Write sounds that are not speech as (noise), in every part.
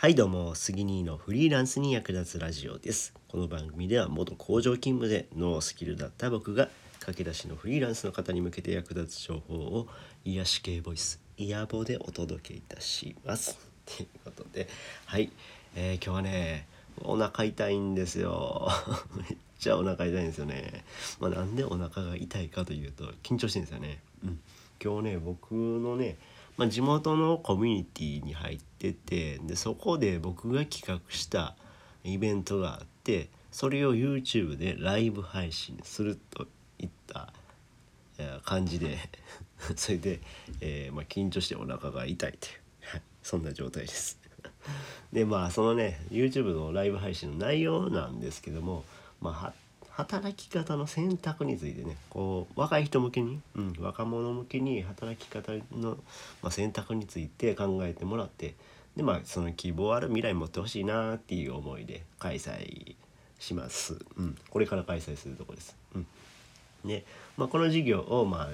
はいどうも杉兄のフリーランスに役立つラジオです。この番組では元工場勤務でノースキルだった僕が駆け出しのフリーランスの方に向けて役立つ情報を癒し系ボイスイヤボでお届けいたします。(laughs) ということではい、えー、今日はねお腹痛いんですよ。(laughs) めっちゃお腹痛いんですよね。まあ、なんでお腹が痛いかというと緊張してるんですよね。うん。今日ね僕のねまあ、地元のコミュニティに入っててでそこで僕が企画したイベントがあってそれを YouTube でライブ配信するといった感じで (laughs) それで、えー、まあ、緊張してお腹が痛いというそんな状態です。でまあそのね YouTube のライブ配信の内容なんですけども、まあ、働き方の選択についてねこう若い人向けに、うん、若者向けに働き方の、まあ、選択について考えてもらってでまあその希望ある未来持ってほしいなっていう思いで開催します、うん、これから開催するとこです。うん、で、まあ、この授業を、まあ、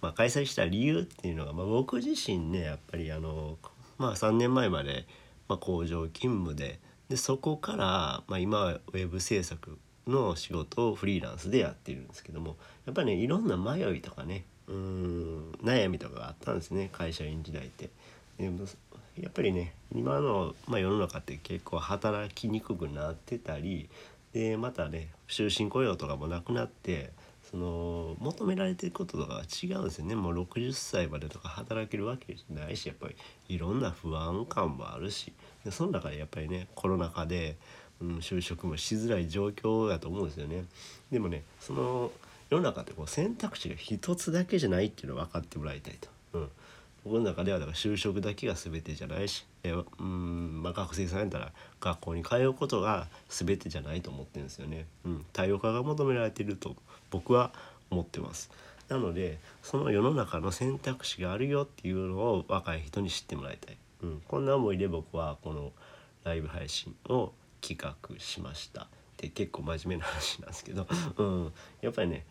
まあ、開催した理由っていうのが、まあ、僕自身ねやっぱりあの、まあ、3年前まで、まあ、工場勤務ででそこから、まあ、今はウェブ制作の仕事をフリーランスでやってるんですけどもやっぱりねいろんな迷いとかねうん悩みとかがあったんですね会社員時代って。でもやっぱりね今の、まあ、世の中って結構働きにくくなってたりでまたね終身雇用とかもなくなってその求められてることとか違うんですよねもう60歳までとか働けるわけじゃないしやっぱりいろんな不安感もあるしでその中でやっぱりねコロナ禍でうん、就職もしづらい状況だと思うんですよね。でもねその世の中ってこう選択肢が一つだけじゃないっていうのを分かってもらいたいと。うん、僕の中ではだから就職だけが全てじゃないしえうん、まあ、学生さんやったら学校に通うことが全てじゃないと思ってるんですよね。うん、多様化が求められていると僕は思ってます。なのでその世の中の選択肢があるよっていうのを若い人に知ってもらいたい。うん、こんな思いで僕はこのライブ配信を企画しました。で結構真面目な話なんですけど、(laughs) うん、やっぱりね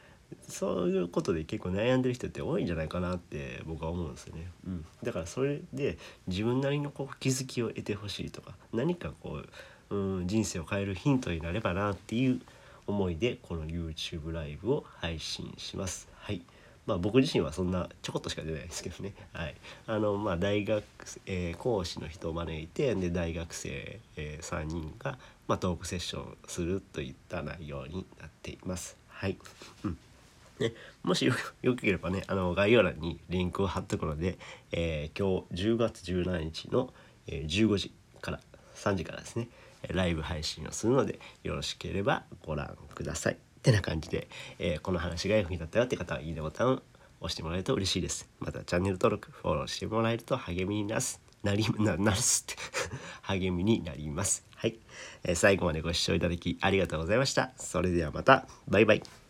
そういうことで結構悩んでる人って多いんじゃないかなって僕は思うんですよね。うん、だからそれで自分なりのこう気づきを得てほしいとか何かこう、うん、人生を変えるヒントになればなっていう思いでこの YouTube ライブを配信します。はい。まあ、僕自身はそんなちょこっとしか出ないですけどね、はいあのまあ、大学、えー、講師の人を招いてで大学生、えー、3人が、まあ、トークセッションするといった内容になっています。はいうんね、もしよよければねあの概要欄にリンクを貼っとくので、えー、今日10月17日の、え15時から3時からですねライブ配信をするのでよろしければご覧ください。てな感じで、えー、この話が役に立ったよって方は、いいねボタンを押してもらえると嬉しいです。また、チャンネル登録、フォローしてもらえると励みになす。なり、な、なすって (laughs) 励みになります。はい、えー、最後までご視聴いただきありがとうございました。それではまた、バイバイ。